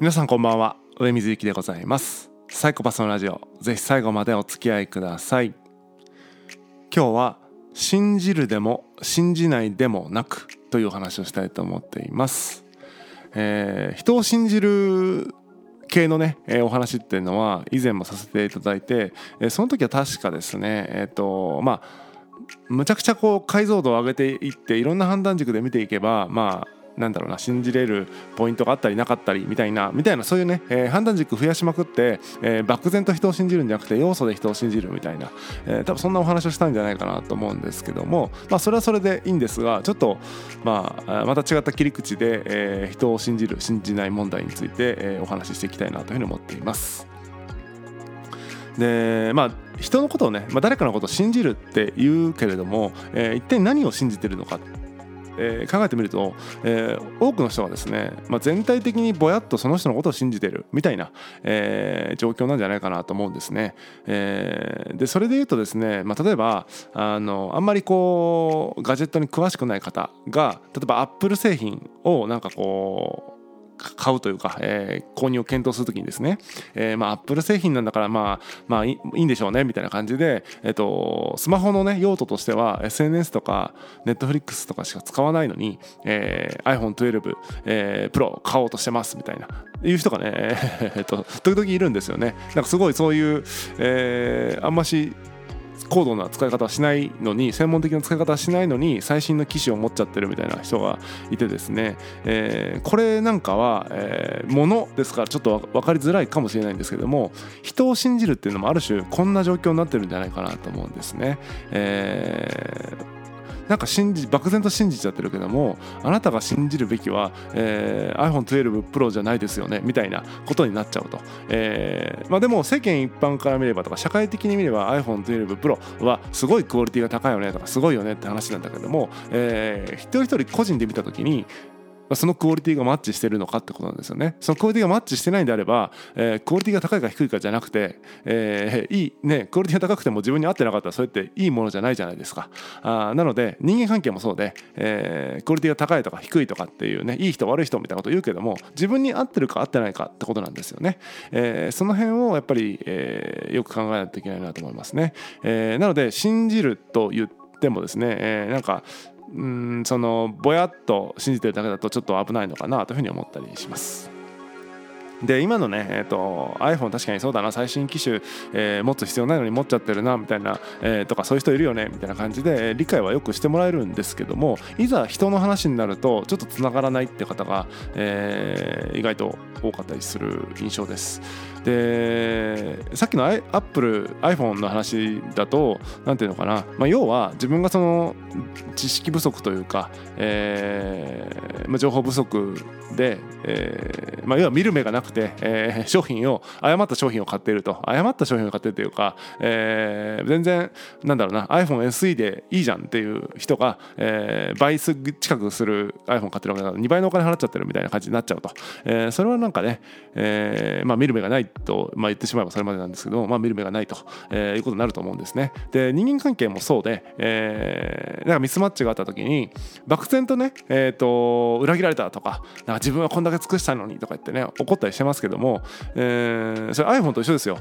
皆さんこんばんは。上水幸でございます。サイコパスのラジオ。ぜひ最後までお付き合いください。今日は信じるでも信じないでもなくというお話をしたいと思っています、えー、人を信じる系のね、えー、お話っていうのは以前もさせていただいて、えー、その時は確かですねえっ、ー、とまあむちゃくちゃこう解像度を上げていっていろんな判断軸で見ていけばまあなんだろうな信じれるポイントがあったりなかったりみたいなみたいなそういうね、えー、判断軸増やしまくって、えー、漠然と人を信じるんじゃなくて要素で人を信じるみたいな、えー、多分そんなお話をしたんじゃないかなと思うんですけどもまあそれはそれでいいんですがちょっとまあまた違った切り口で、えー、人を信じる信じない問題について、えー、お話ししていきたいなというふうに思っています。でまあ人のことをね、まあ、誰かのことを信じるって言うけれども、えー、一体何を信じてるのかっえー、考えてみると、えー、多くの人がですね、まあ、全体的にぼやっとその人のことを信じてるみたいな、えー、状況なんじゃないかなと思うんですね。え、でそれで言うとですね、まあ、例えばあのあんまりこうガジェットに詳しくない方が例えばアップル製品をなんかこう買うというか、えー、購入を検討するときにですね、えー、まあアップル製品なんだからまあまあいいんでしょうねみたいな感じで、えっ、ー、とスマホのね用途としては SNS とか Netflix とかしか使わないのに、えー、iPhone12、えー、Pro 買おうとしてますみたいないう人がね、えっと時々いるんですよね。なんかすごいそういう、えー、あんまし高度な使い方しないのに専門的な使い方はしないのに最新の機種を持っちゃってるみたいな人がいてですね、えー、これなんかは、えー、ものですからちょっと分かりづらいかもしれないんですけども人を信じるっていうのもある種こんな状況になってるんじゃないかなと思うんですね。えーなんか信じ漠然と信じちゃってるけどもあなたが信じるべきは、えー、iPhone12 Pro じゃないですよねみたいなことになっちゃうと、えーまあ、でも世間一般から見ればとか社会的に見れば iPhone12 Pro はすごいクオリティが高いよねとかすごいよねって話なんだけども、えー、一人一人個人で見た時にそのクオリティがマッチしてるのかってことなんですよね。そのクオリティがマッチしてないんであれば、えー、クオリティが高いか低いかじゃなくて、えー、いいねクオリティが高くても自分に合ってなかったらそれっていいものじゃないじゃないですか。あなので人間関係もそうで、えー、クオリティが高いとか低いとかっていうねいい人悪い人みたいなこと言うけども自分に合ってるか合ってないかってことなんですよね。えー、その辺をやっぱり、えー、よく考えないといけないなと思いますね。えー、なので信じると言ってもですね、えー、なんかうんそのぼやっと信じてるだけだとちょっと危ないのかなというふうに思ったりします。で今のね、えーと、iPhone 確かにそうだな最新機種、えー、持つ必要ないのに持っちゃってるなみたいな、えー、とかそういう人いるよねみたいな感じで理解はよくしてもらえるんですけどもいざ人の話になるとちょっとつながらないって方が、えー、意外と多かったりする印象です。でさっきのアップル iPhone の話だと何ていうのかな、まあ、要は自分がその知識不足というか、えーまあ、情報不足で、えーまあ、要は見る目がなくて、えー、商品を誤った商品を買っていると。誤った商品を買っているというか、えー、全然なんだろうな iPhone SE でいいじゃんっていう人が、えー、倍近くする iPhone 買ってるわけだから2倍のお金払っちゃってるみたいな感じになっちゃうと、えー、それはなんかね、えーまあ、見る目がないと、まあ、言ってしまえばそれまでなんですけど、まあ、見る目がないと、えー、いうことになると思うんですね。で人間関係もそうで、えー、なんかミスマッチがあった時に漠然とね、えーと、裏切られたとかなんか自分はこんだけ尽くしたのにとか言ってね怒ったりしてますけども、えー、それ iPhone と一緒ですよ。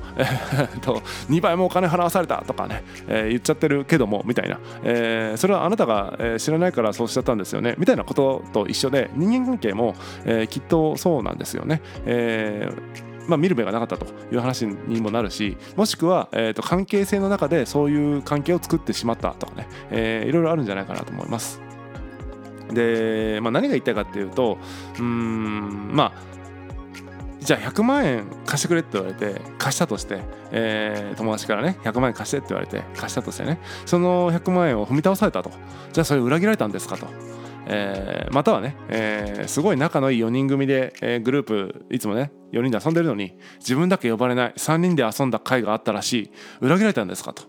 と2倍もお金払わされたとかね、えー、言っちゃってるけどもみたいな、えー、それはあなたが、知らないからそうしちゃったんですよねみたいなことと一緒で人間関係も、えー、きっとそうなんですよね。えーまあ、見る目がなかったという話にもなるしもしくは、えー、と関係性の中でそういう関係を作ってしまったとかね、えー、いろいろあるんじゃないかなと思います。で、まあ、何が言いたいかっていうとうんまあじゃあ100万円貸してくれって言われて貸したとして、えー、友達からね100万円貸してって言われて貸したとしてねその100万円を踏み倒されたと。じゃあそれ裏切られたんですかと。えー、またはね、えー、すごい仲のいい4人組で、えー、グループいつもね4人で遊んでるのに自分だけ呼ばれない3人で遊んだ会があったらしい裏切られたんですかと。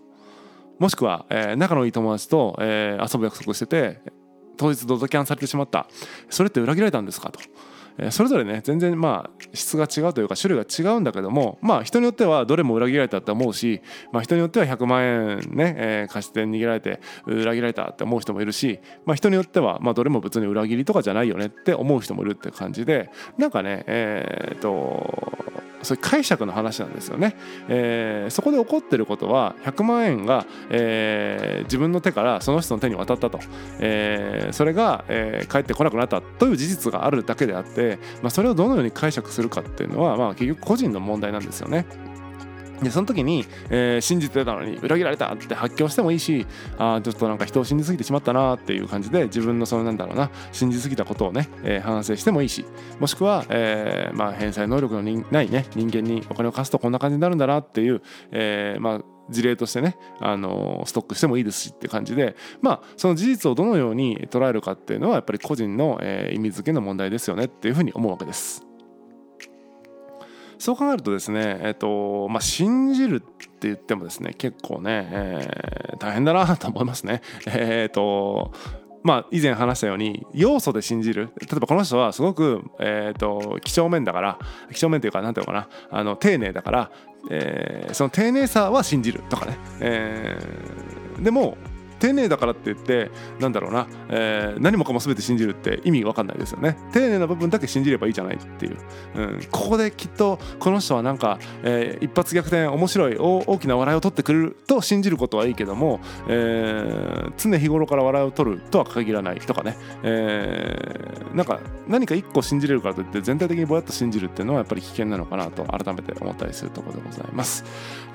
もしくは、え、仲のいい友達と、え、遊ぶ約束してて当日ドドキャンされてしまった。それって裏切られたんですかと。それぞれね全然まあ質が違うというか種類が違うんだけどもまあ人によってはどれも裏切られたって思うし、まあ、人によっては100万円ね、え、貸して逃げられて裏切られたって思う人もいるし、まあ、人によってはまあどれも別に裏切りとかじゃないよねって思う人もいるって感じでなんかねえ、っとそういう解釈の話なんですよね、えー、そこで起こってることは100万円が、えー、自分の手からその人の手に渡ったと、えー、それが、えー、返ってこなくなったという事実があるだけであって、まあ、それをどのように解釈するかっていうのは、まあ、結局個人の問題なんですよね。でその時に、えー、信じてたのに裏切られたって発狂してもいいしあちょっとなんか人を信じすぎてしまったなっていう感じで自分のそのなんだろうな信じすぎたことをね、えー、反省してもいいしもしくは、えー、まあ、返済能力のないね人間にお金を貸すとこんな感じになるんだなっていう、えまあ事例としてね、あのストックしてもいいですしって感じでまあその事実をどのように捉えるかっていうのはやっぱり個人の、え意味付けの問題ですよねっていうふうに思うわけです。そう考えるとですね、えーとまあ、信じるって言ってもですね結構ね、えー、大変だなと思いますね。えーとまあ、以前話したように要素で信じる例えばこの人はすごく、えーと、几帳面だから几帳面というか何ていうのかなあの丁寧だから、えー、その丁寧さは信じるとかね、えー、でも丁寧だからって言ってなんだろうな、えー、何もかも全て信じるって意味わかんないですよね。丁寧な部分だけ信じればいいじゃないっていう、うん、ここできっとこの人はなんか、えー、一発逆転面白い大きな笑いを取ってくれると信じることはいいけども、えー、常日頃から笑いを取るとは限らないとかね、えー、なんか何か一個信じれるからといって全体的にぼやっと信じるっていうのはやっぱり危険なのかなと改めて思ったりするところでございます。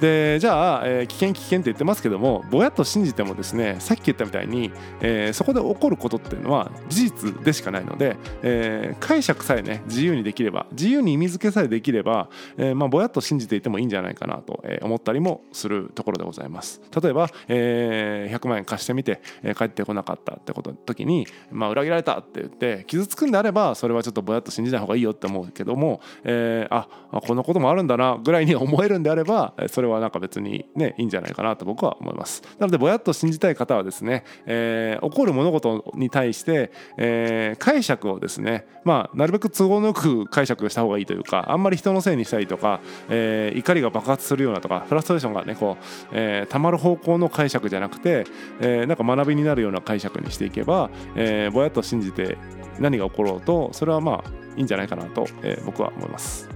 でじゃあ、えー、危険危険って言ってますけどもぼやっと信じてもですねさっき言ったみたいに、えー、そこで起こることっていうのは事実でしかないので、えー、解釈さえね自由にできれば自由に意味付けさえできれば、えー、まあぼやっと信じていてもいいんじゃないかなと思ったりもするところでございます。例えば、えー、100万円貸してみて、え、帰ってこなかったってことの時に、まあ、裏切られたって言って傷つくんであればそれはちょっとぼやっと信じない方がいいよって思うけども、えー、あこのこともあるんだなぐらいに思えるんであればそれはなんか別にねいいんじゃないかなと僕は思います。なのでぼやっと信じたい方はですね、えー、起こる物事に対して、えー、解釈をですね、まあ、なるべく都合のよく解釈した方がいいというかあんまり人のせいにしたりとか、えー、怒りが爆発するようなとかフラストレーションがねこう、えー、たまる方向の解釈じゃなくて、えー、なんか学びになるような解釈にしていけば、えー、ぼやっと信じて何が起ころうとそれはまあいいんじゃないかなと、えー、僕は思います。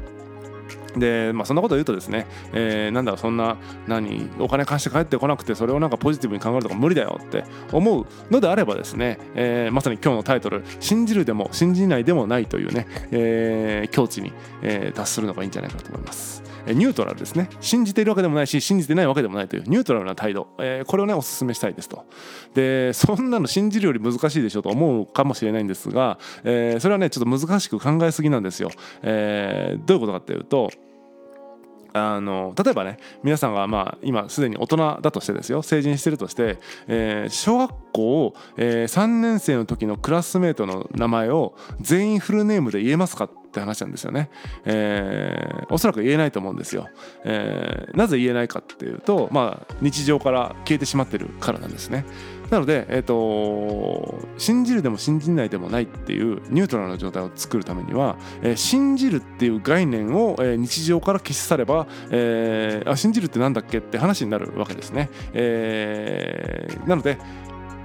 でまあ、そんなこと言うとですね、えー、なんだろそんな何お金貸して帰ってこなくてそれをなんかポジティブに考えるとか無理だよって思うのであればですね、えー、まさに今日のタイトル「信じるでも信じないでもない」というね、えー、境地に、えー、達するのがいいんじゃないかと思います。ニュートラルですね。信じているわけでもないし信じてないわけでもないというニュートラルな態度、えー、これをねお勧めしたいですと。でそんなの信じるより難しいでしょうと思うかもしれないんですが、えー、それはねちょっと難しく考えすぎなんですよ、えー、どういうことかっていうとあの例えばね皆さんがまあ今すでに大人だとしてですよ成人してるとして、えー、小学校、えー、3年生の時のクラスメートの名前を全員フルネームで言えますかって話なんですよね、えー、おそらく言えないと思うんですよ、えー、なぜ言えないかっていうとまあ日常から消えてしまってるからなんですね。なので、えーと、信じるでも信じないでもないっていうニュートラルな状態を作るためには、えー、信じるっていう概念を、えー、日常から消し去れば、えー、あ信じるって何だっけって話になるわけですね。えー、なので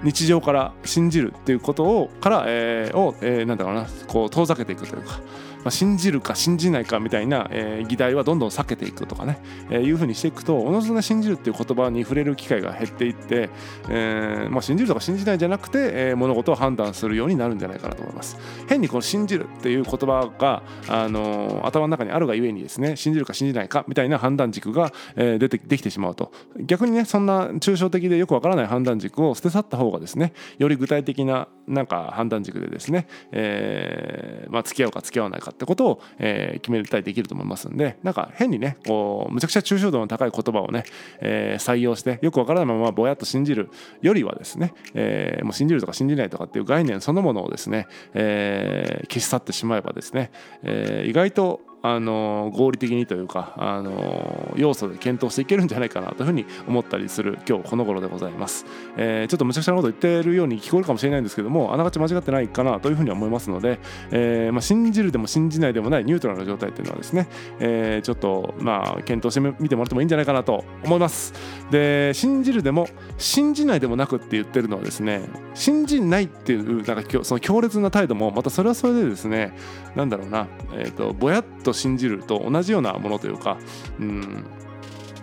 日常から信じるっていうことをから、えー、を、えー、なんだろうなこう遠ざけていくというか。まあ、信じるか信じないかみたいな、えー、議題はどんどん避けていくとかね、えー、いうふうにしていくとおのずと信じるっていう言葉に触れる機会が減っていって、えーまあ、信じるとか信じないじゃなくて、えー、物事を判断するようになるんじゃないかなと思います変にこの信じるっていう言葉が、あのー、頭の中にあるがゆえにですね信じるか信じないかみたいな判断軸が、えー、出てできてしまうと逆にねそんな抽象的でよくわからない判断軸を捨て去った方がですねより具体的ななんか判断軸でですね、えーまあ、付き合うか付き合わないかってことを、えー、決めたりできると思いますんでなんか変にねこうむちゃくちゃ抽象度の高い言葉をね、えー、採用してよくわからないままぼやっと信じるよりはですね、えー、もう信じるとか信じないとかっていう概念そのものをですね、えー、消し去ってしまえばですね、えー、意外とあの合理的にというかあの要素で検討していけるんじゃないかなというふうに思ったりする今日この頃でございます、えー、ちょっとむちゃくちゃなこと言ってるように聞こえるかもしれないんですけどもあながち間違ってないかなというふうに思いますので、えー、まあ、信じるでも信じないでもないニュートラルな状態っていうのはですね、えー、ちょっとまあ検討してみてもらってもいいんじゃないかなと思います。で信じるでも信じないでもなくって言ってるのはですね信じないっていうなんかその強烈な態度もまたそれはそれでですねなんだろうなえっ、ー、とぼやっと信じると同じようなものというかうん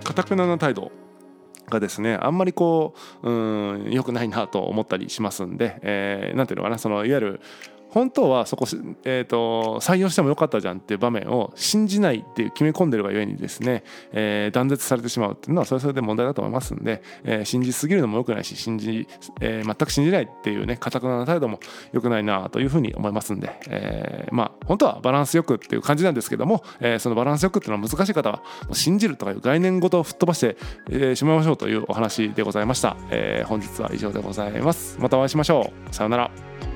かたくなな態度がですねあんまりこううん良くないなと思ったりしますんで、えー、なんていうのかなそのいわゆる本当はそこ、えーと、採用してもよかったじゃんっていう場面を信じないっていう決め込んでるがゆえにですね、えー、断絶されてしまうっていうのはそれはそれで問題だと思いますんで、えー、信じすぎるのもよくないし信じ、えー、全く信じないっていうねかたくなな態度もよくないなというふうに思いますんで、えー、まあ本当はバランスよくっていう感じなんですけども、えー、そのバランスよくっていうのは難しい方は信じるとかいう概念ごと吹っ飛ばして、えー、しまいましょうというお話でございました、えー、本日は以上でございます。またお会いしましょう。さようなら。